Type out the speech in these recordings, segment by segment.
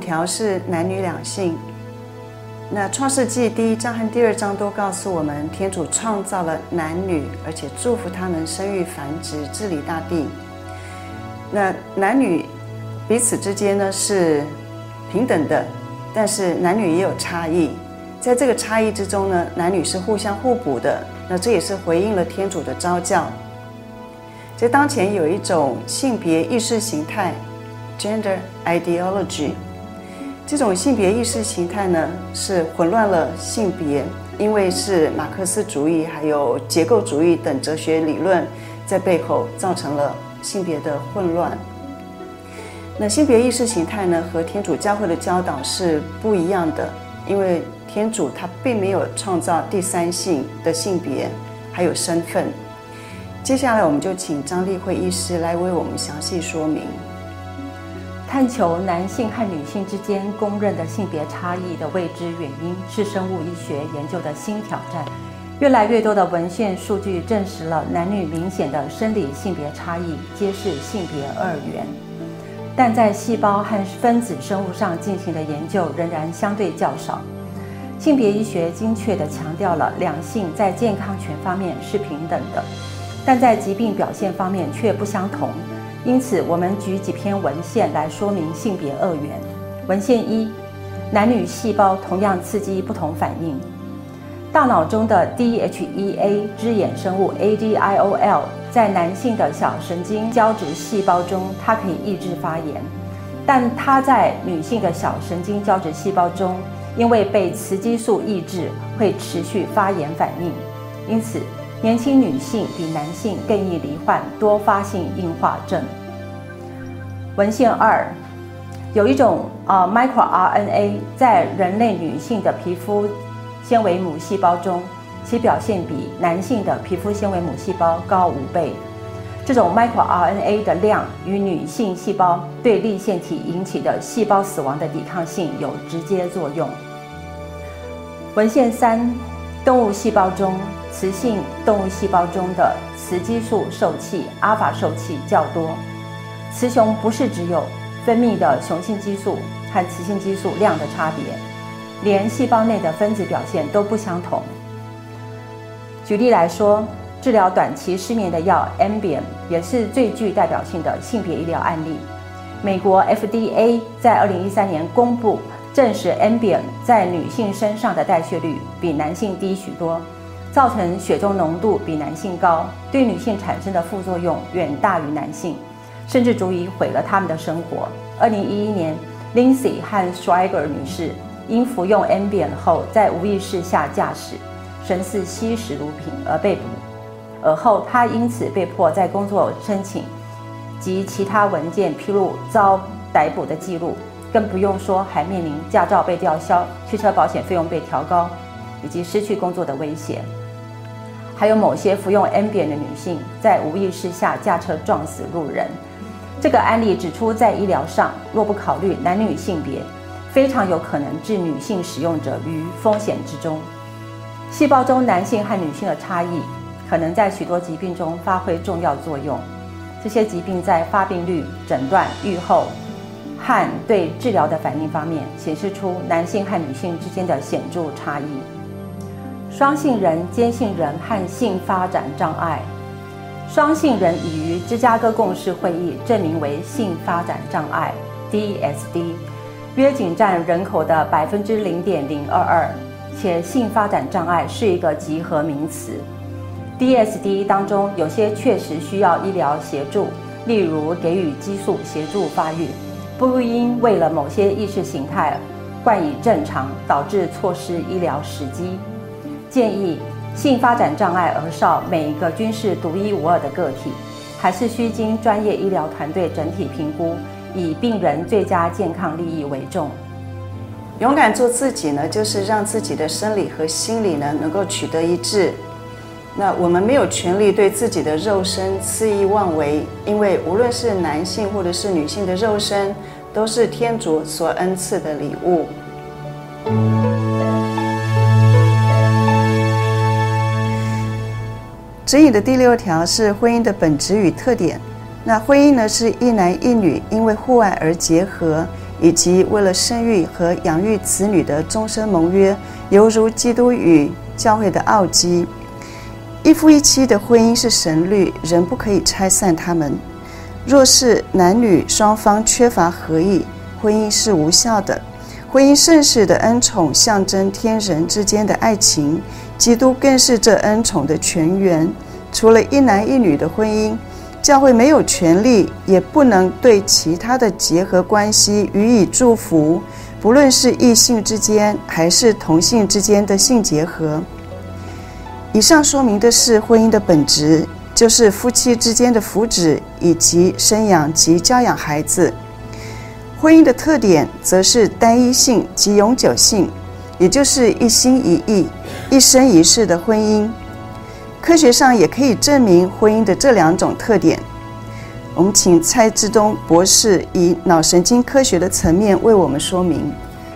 条是男女两性。那创世纪第一章和第二章都告诉我们，天主创造了男女，而且祝福他们生育繁殖，治理大地。那男女彼此之间呢是平等的，但是男女也有差异。在这个差异之中呢，男女是互相互补的。那这也是回应了天主的召教。在当前有一种性别意识形态 （gender ideology）。这种性别意识形态呢，是混乱了性别，因为是马克思主义还有结构主义等哲学理论在背后造成了性别的混乱。那性别意识形态呢，和天主教会的教导是不一样的，因为天主他并没有创造第三性的性别还有身份。接下来，我们就请张丽慧医师来为我们详细说明。探求男性和女性之间公认的性别差异的未知原因，是生物医学研究的新挑战。越来越多的文献数据证实了男女明显的生理性别差异，皆是性别二元。但在细胞和分子生物上进行的研究仍然相对较少。性别医学精确地强调了两性在健康权方面是平等的，但在疾病表现方面却不相同。因此，我们举几篇文献来说明性别二元。文献一：男女细胞同样刺激不同反应。大脑中的 DHEA 支衍生物 ADIOL 在男性的小神经胶质细胞中，它可以抑制发炎，但它在女性的小神经胶质细胞中，因为被雌激素抑制，会持续发炎反应。因此，年轻女性比男性更易罹患多发性硬化症。文献二，有一种啊 microRNA 在人类女性的皮肤纤维母细胞中，其表现比男性的皮肤纤维母细胞高五倍。这种 microRNA 的量与女性细胞对粒线体引起的细胞死亡的抵抗性有直接作用。文献三，动物细胞中。雌性动物细胞中的雌激素受器阿法受器较多。雌雄不是只有分泌的雄性激素和雌性激素量的差别，连细胞内的分子表现都不相同。举例来说，治疗短期失眠的药 Ambien 也是最具代表性的性别医疗案例。美国 FDA 在二零一三年公布证实 Ambien 在女性身上的代谢率比男性低许多。造成血中浓度比男性高，对女性产生的副作用远大于男性，甚至足以毁了他们的生活。二零一一年，Lindsay 和 Schweiger 女士因服用 Ambien 后，在无意识下驾驶，神似吸食毒品而被捕。而后，她因此被迫在工作申请及其他文件披露遭逮捕的记录，更不用说还面临驾照被吊销、汽车保险费用被调高以及失去工作的威胁。还有某些服用 Ambien 的女性在无意识下驾车撞死路人。这个案例指出，在医疗上若不考虑男女性别，非常有可能置女性使用者于风险之中。细胞中男性和女性的差异，可能在许多疾病中发挥重要作用。这些疾病在发病率、诊断、预后和对治疗的反应方面，显示出男性和女性之间的显著差异。双性人、间性人和性发展障碍。双性人已于芝加哥共识会议证明为性发展障碍 （DSD），约仅占人口的百分之零点零二二，且性发展障碍是一个集合名词。DSD 当中有些确实需要医疗协助，例如给予激素协助发育，不应为了某些意识形态冠以正常，导致错失医疗时机。建议性发展障碍儿少每一个均是独一无二的个体，还是需经专业医疗团队整体评估，以病人最佳健康利益为重。勇敢做自己呢，就是让自己的生理和心理呢能够取得一致。那我们没有权利对自己的肉身肆意妄为，因为无论是男性或者是女性的肉身，都是天主所恩赐的礼物。指引的第六条是婚姻的本质与特点。那婚姻呢，是一男一女因为互爱而结合，以及为了生育和养育子女的终身盟约，犹如基督与教会的奥迹。一夫一妻的婚姻是神律，人不可以拆散他们。若是男女双方缺乏合意，婚姻是无效的。婚姻圣事的恩宠象征天人之间的爱情，基督更是这恩宠的泉源。除了一男一女的婚姻，教会没有权利，也不能对其他的结合关系予以祝福，不论是异性之间还是同性之间的性结合。以上说明的是婚姻的本质，就是夫妻之间的福祉以及生养及教养孩子。婚姻的特点则是单一性及永久性，也就是一心一意、一生一世的婚姻。科学上也可以证明婚姻的这两种特点。我们请蔡志东博士以脑神经科学的层面为我们说明。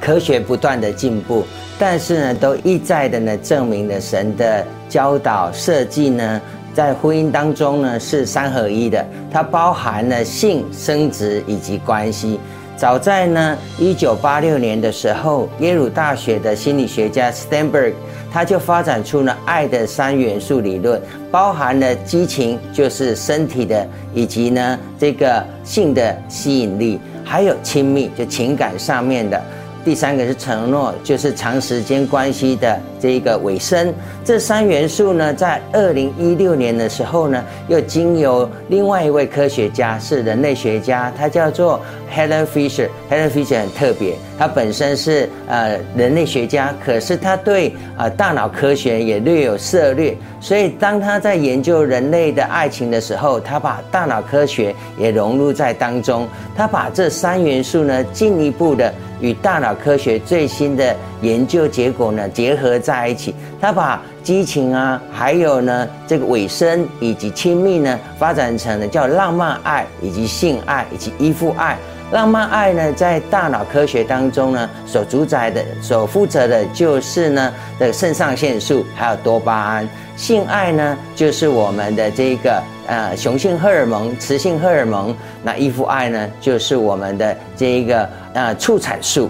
科学不断的进步，但是呢，都一再的呢证明了神的教导设计呢，在婚姻当中呢是三合一的，它包含了性、生殖以及关系。早在呢一九八六年的时候，耶鲁大学的心理学家 Sternberg 他就发展出了爱的三元素理论，包含了激情，就是身体的，以及呢这个性的吸引力，还有亲密，就情感上面的。第三个是承诺，就是长时间关系的这一个尾声。这三元素呢，在二零一六年的时候呢，又经由另外一位科学家，是人类学家，他叫做 Helen Fisher。Helen Fisher 很特别，他本身是呃人类学家，可是他对、呃、大脑科学也略有涉猎。所以当他在研究人类的爱情的时候，他把大脑科学也融入在当中。他把这三元素呢，进一步的。与大脑科学最新的研究结果呢结合在一起，他把激情啊，还有呢这个尾声以及亲密呢，发展成了叫浪漫爱以及性爱以及依附爱。浪漫爱呢，在大脑科学当中呢，所主宰的、所负责的就是呢的肾上腺素还有多巴胺。性爱呢，就是我们的这个呃雄性荷尔蒙、雌性荷尔蒙。那依附爱呢，就是我们的这一个呃促产素。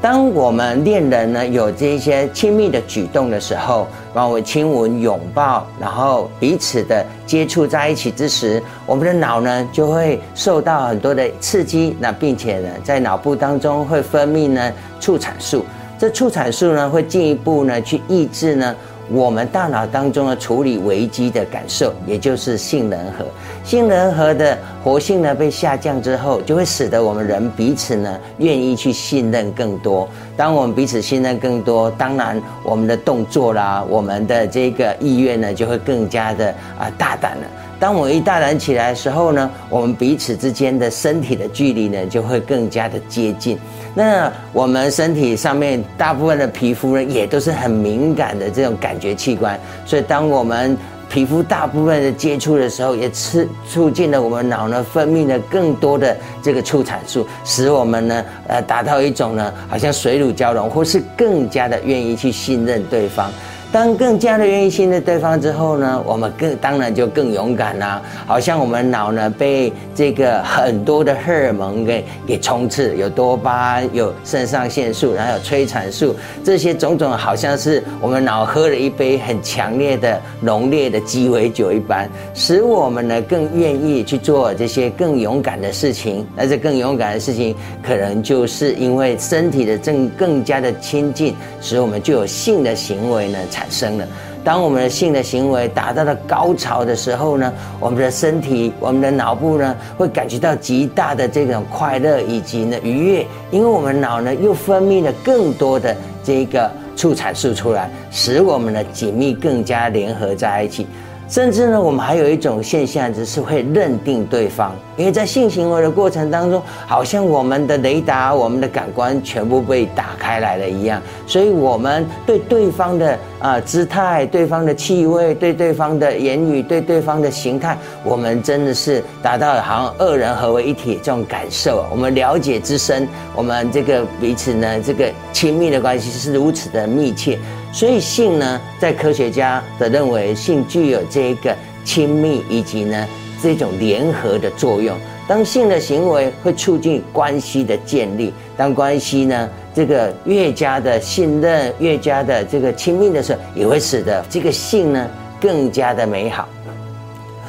当我们恋人呢有这些亲密的举动的时候，包括亲吻、拥抱，然后彼此的接触在一起之时，我们的脑呢就会受到很多的刺激，那并且呢在脑部当中会分泌呢促产素，这促产素呢会进一步呢去抑制呢。我们大脑当中的处理危机的感受，也就是杏仁核。杏仁核的活性呢被下降之后，就会使得我们人彼此呢愿意去信任更多。当我们彼此信任更多，当然我们的动作啦，我们的这个意愿呢就会更加的啊大胆了。当我一大胆起来的时候呢，我们彼此之间的身体的距离呢就会更加的接近。那我们身体上面大部分的皮肤呢也都是很敏感的这种感觉器官，所以当我们皮肤大部分的接触的时候，也促促进了我们脑呢分泌了更多的这个促产素，使我们呢呃达到一种呢好像水乳交融，或是更加的愿意去信任对方。当更加的愿意信任对方之后呢，我们更当然就更勇敢啦。好像我们脑呢被这个很多的荷尔蒙给给充斥，有多巴胺，有肾上腺素，然后有催产素，这些种种好像是我们脑喝了一杯很强烈的浓烈的鸡尾酒一般，使我们呢更愿意去做这些更勇敢的事情。那这更勇敢的事情，可能就是因为身体的正更加的亲近，使我们就有性的行为呢。产生了。当我们的性的行为达到了高潮的时候呢，我们的身体、我们的脑部呢，会感觉到极大的这种快乐以及呢愉悦，因为我们脑呢又分泌了更多的这个促产素出来，使我们的紧密更加联合在一起。甚至呢，我们还有一种现象，就是会认定对方，因为在性行为的过程当中，好像我们的雷达、我们的感官全部被打开来了一样，所以我们对对方的啊、姿态、对方的气味、对对方的言语、对对方的形态，我们真的是达到好像二人合为一体这种感受。我们了解之深，我们这个彼此呢，这个亲密的关系是如此的密切。所以性呢，在科学家的认为，性具有这一个亲密以及呢这种联合的作用。当性的行为会促进关系的建立，当关系呢这个越加的信任，越加的这个亲密的时候，也会使得这个性呢更加的美好。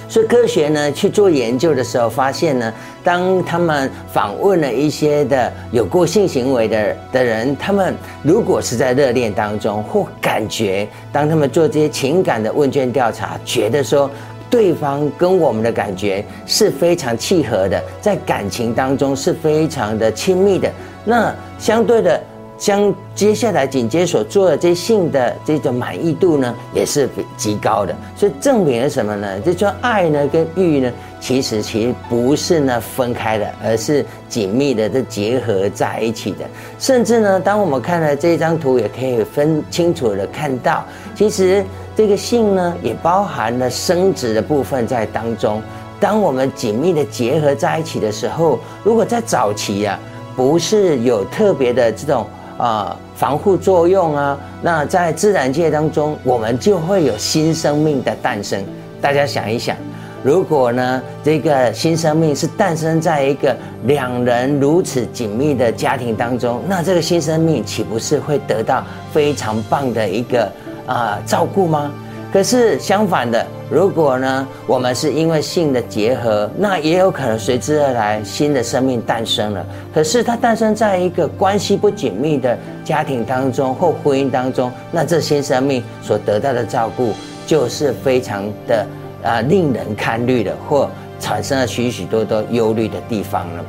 所以科学呢去做研究的时候，发现呢，当他们访问了一些的有过性行为的的人，他们如果是在热恋当中或感觉，当他们做这些情感的问卷调查，觉得说对方跟我们的感觉是非常契合的，在感情当中是非常的亲密的，那相对的。将接下来紧接所做的这性的这种满意度呢，也是极高的。所以证明了什么呢？就说爱呢跟欲呢，其实其实不是呢分开的，而是紧密的这结合在一起的。甚至呢，当我们看了这张图，也可以分清楚的看到，其实这个性呢，也包含了生殖的部分在当中。当我们紧密的结合在一起的时候，如果在早期啊，不是有特别的这种。啊，防护作用啊，那在自然界当中，我们就会有新生命的诞生。大家想一想，如果呢，这个新生命是诞生在一个两人如此紧密的家庭当中，那这个新生命岂不是会得到非常棒的一个啊照顾吗？可是相反的，如果呢，我们是因为性的结合，那也有可能随之而来新的生命诞生了。可是它诞生在一个关系不紧密的家庭当中或婚姻当中，那这新生命所得到的照顾就是非常的啊令人堪虑的，或产生了许许多多忧虑的地方了。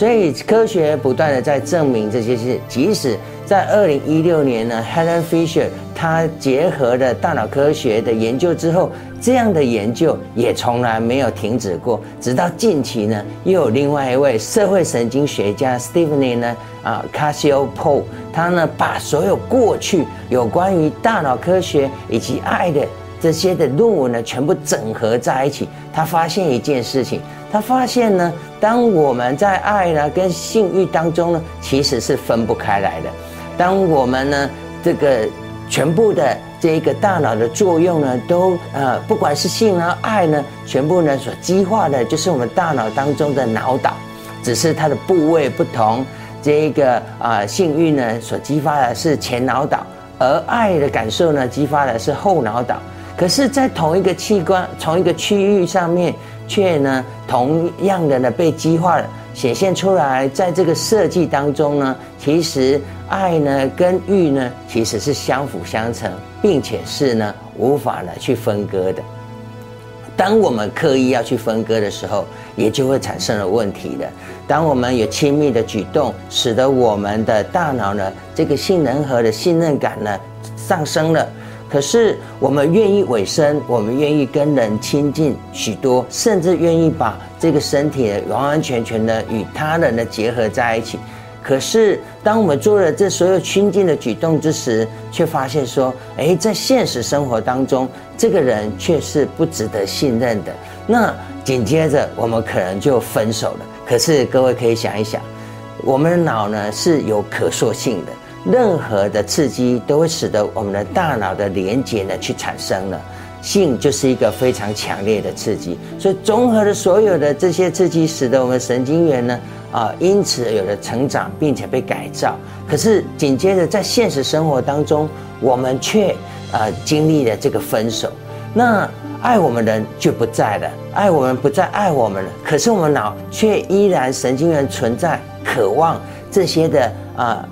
所以科学不断的在证明这些事，即使在二零一六年呢，Helen Fisher 他结合了大脑科学的研究之后，这样的研究也从来没有停止过。直到近期呢，又有另外一位社会神经学家 Stephanie 呢，啊，Casio Paul，他呢把所有过去有关于大脑科学以及爱的这些的论文呢，全部整合在一起。他发现一件事情。他发现呢，当我们在爱呢跟性欲当中呢，其实是分不开来的。当我们呢这个全部的这一个大脑的作用呢，都呃不管是性啊爱呢，全部呢所激化的就是我们大脑当中的脑岛，只是它的部位不同。这一个啊性欲呢所激发的是前脑岛，而爱的感受呢激发的是后脑岛。可是，在同一个器官、同一个区域上面。却呢，同样的呢被激化了，显现出来。在这个设计当中呢，其实爱呢跟欲呢其实是相辅相成，并且是呢无法呢去分割的。当我们刻意要去分割的时候，也就会产生了问题的。当我们有亲密的举动，使得我们的大脑呢这个性能和的信任感呢上升了。可是，我们愿意委身，我们愿意跟人亲近许多，甚至愿意把这个身体完完全全的与他人的结合在一起。可是，当我们做了这所有亲近的举动之时，却发现说，诶，在现实生活当中，这个人却是不值得信任的。那紧接着，我们可能就分手了。可是，各位可以想一想，我们的脑呢是有可塑性的。任何的刺激都会使得我们的大脑的连接呢去产生了，性就是一个非常强烈的刺激，所以综合的所有的这些刺激，使得我们神经元呢啊因此有了成长，并且被改造。可是紧接着在现实生活当中，我们却啊经历了这个分手，那爱我们的人就不在了，爱我们不再爱我们了，可是我们脑却依然神经元存在，渴望这些的啊。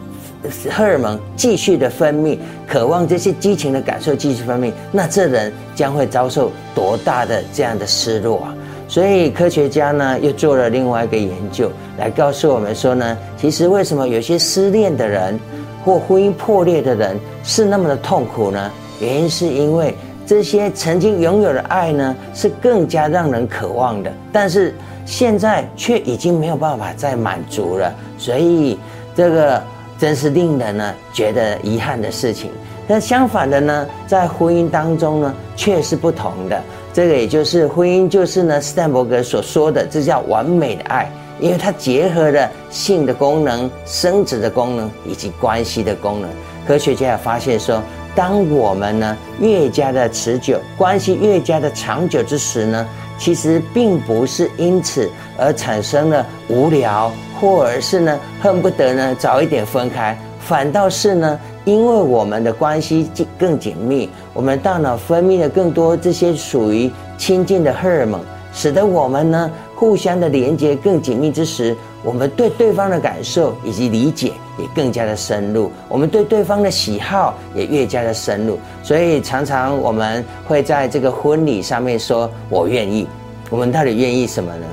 荷尔蒙继续的分泌，渴望这些激情的感受继续分泌，那这人将会遭受多大的这样的失落啊！所以科学家呢又做了另外一个研究，来告诉我们说呢，其实为什么有些失恋的人或婚姻破裂的人是那么的痛苦呢？原因是因为这些曾经拥有的爱呢是更加让人渴望的，但是现在却已经没有办法再满足了，所以这个。真是令人呢觉得遗憾的事情。那相反的呢，在婚姻当中呢，却是不同的。这个也就是婚姻，就是呢斯坦伯格所说的，这叫完美的爱，因为它结合了性的功能、生殖的功能以及关系的功能。科学家也发现说，当我们呢越加的持久，关系越加的长久之时呢，其实并不是因此而产生了无聊，或者是呢恨不得呢早一点分开，反倒是呢，因为我们的关系更紧密，我们大脑分泌了更多这些属于亲近的荷尔蒙，使得我们呢互相的连接更紧密之时，我们对对方的感受以及理解也更加的深入，我们对对方的喜好也越加的深入。所以常常我们会在这个婚礼上面说“我愿意”，我们到底愿意什么呢？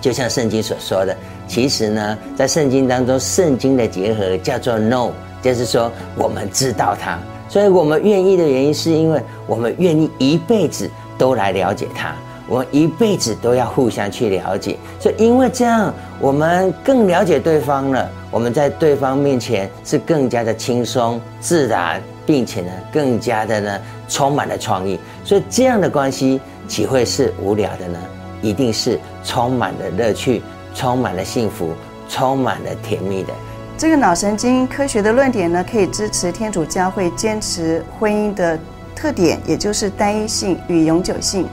就像圣经所说的，其实呢，在圣经当中，圣经的结合叫做 “no”，就是说我们知道它，所以我们愿意的原因是因为我们愿意一辈子都来了解他。我们一辈子都要互相去了解，所以因为这样，我们更了解对方了。我们在对方面前是更加的轻松自然，并且呢，更加的呢，充满了创意。所以这样的关系岂会是无聊的呢？一定是充满了乐趣，充满了幸福，充满了甜蜜的。这个脑神经科学的论点呢，可以支持天主教会坚持婚姻的特点，也就是单一性与永久性。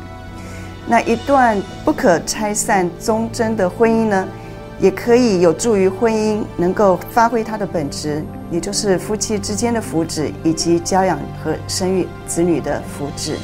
那一段不可拆散、忠贞的婚姻呢，也可以有助于婚姻能够发挥它的本质，也就是夫妻之间的福祉，以及教养和生育子女的福祉。